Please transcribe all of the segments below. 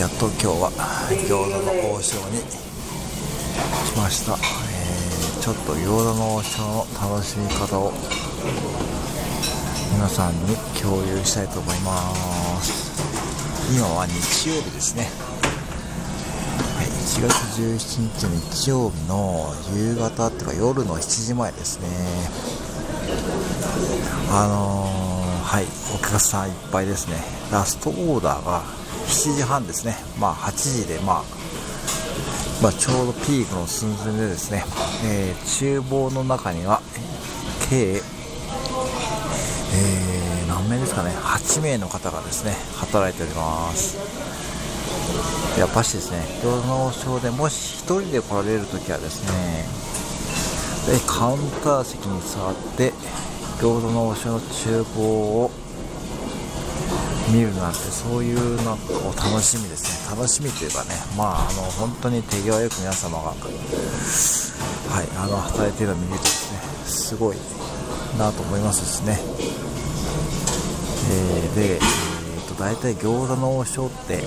やっと今日は餃子の王将に来ました、えーちょっと餃子の王将の楽しみ方を皆さんに共有したいと思います。今は日曜日ですね、1月17日日曜日の夕方っていうか夜の7時前ですね。あのーはいお客さんいっぱいですね。ラストオーダーが7時半ですね。まあ8時でまあまあ、ちょうどピークの寸前でですね、えー厨房の中には計、えー何名ですかね。8名の方がですね働いております。やっぱしですね餃子の王将でもし1人で来られる時はですねでカウンター席に座って餃子の王将の厨房を見るなんてそういうなんかお楽しみですね。楽しみというかねまああの本当に手際よく皆様がはいあの働いているのを見るとですねすごいなと思いますですね。えーで、えー、と大体餃子の王将って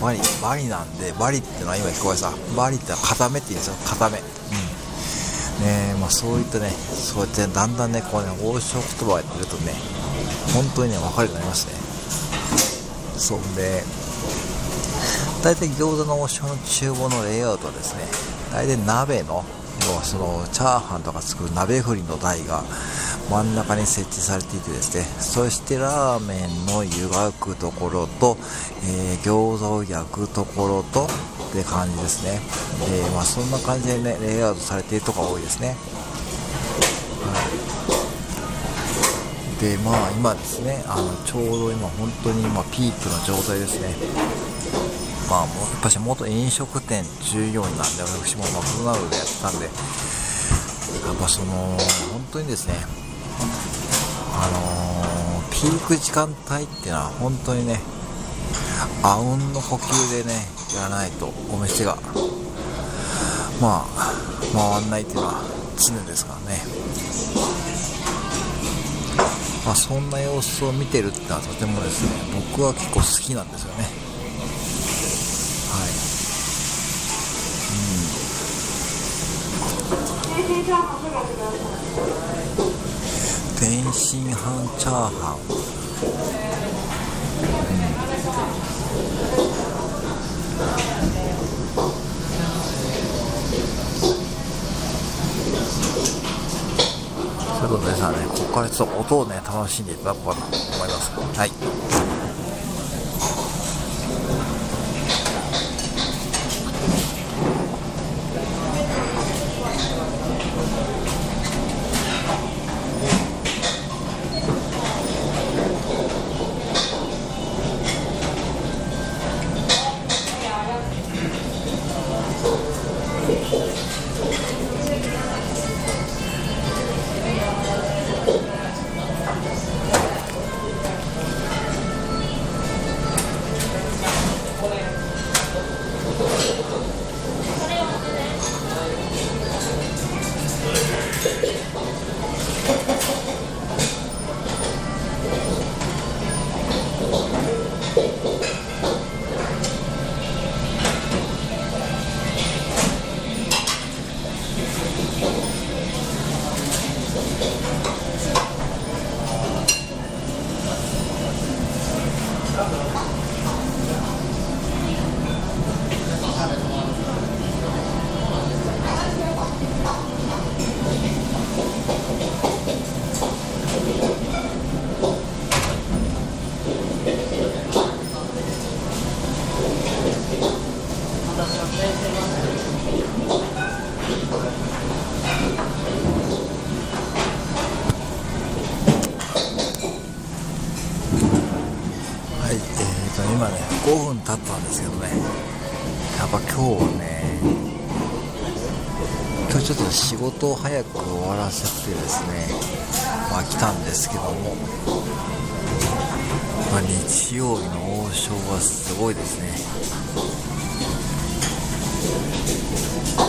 バリバリなんでバリってのは今聞こえさ。バリってのは固めって言うんですよ。固め。うん。ねまあそういったねそうやってだんだんねこうね王将言葉をやってるとね本当にね分かるようになりますね。そんで大体餃子の王将の厨房のレイアウトはですね大体鍋の要はそのチャーハンとか作る鍋振りの台が真ん中に設置されていてですねそしてラーメンの湯がくところと、えー餃子を焼くところとって感じですね。でまあそんな感じでねレイアウトされているとこが多いですね。はい。でまあ今ですねあのちょうど今本当に今ピークの状態ですね。まあもうやっぱし元飲食店従業員なんで私もマクドナルドでやってたんで。やっぱその本当にですねあのーピーク時間帯っていうのは本当にねあうんの呼吸でねやらないとお店がまあ回んないっていうのは常ですからね。まあそんな様子を見てるってのはとてもですね僕は結構好きなんですよね。天津飯チャーハンそういうことでさね、ここからちょっと音をね、楽しんでいただこうかなと思います。はい。はい、えーと今ね5分経ったんですけどね。やっぱ今日はね今日ちょっと仕事を早く終わらせてですねまあ来たんですけども、まあ、日曜日の王将はすごいですね。Thank you.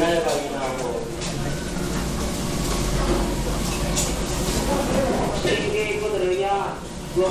なればいい。って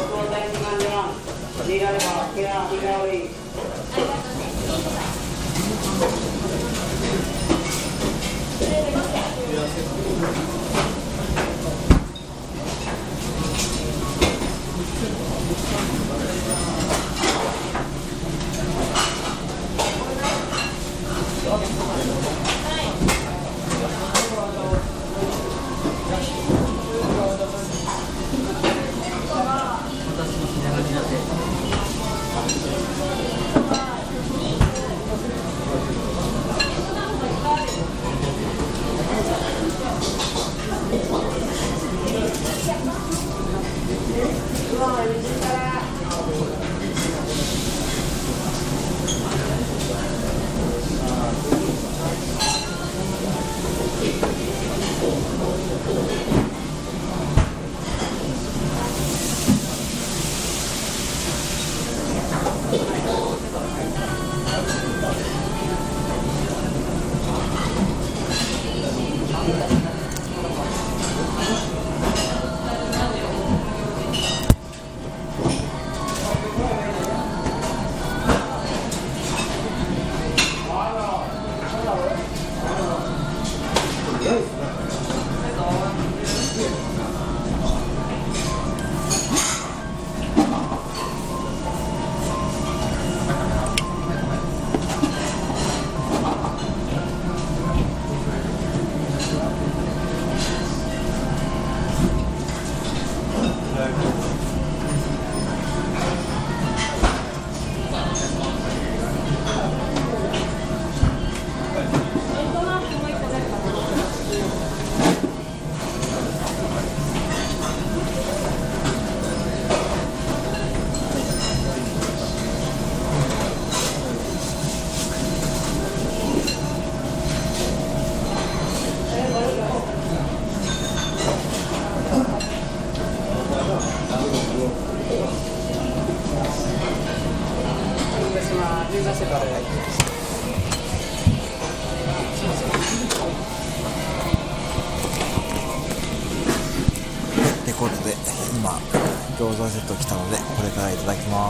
餃子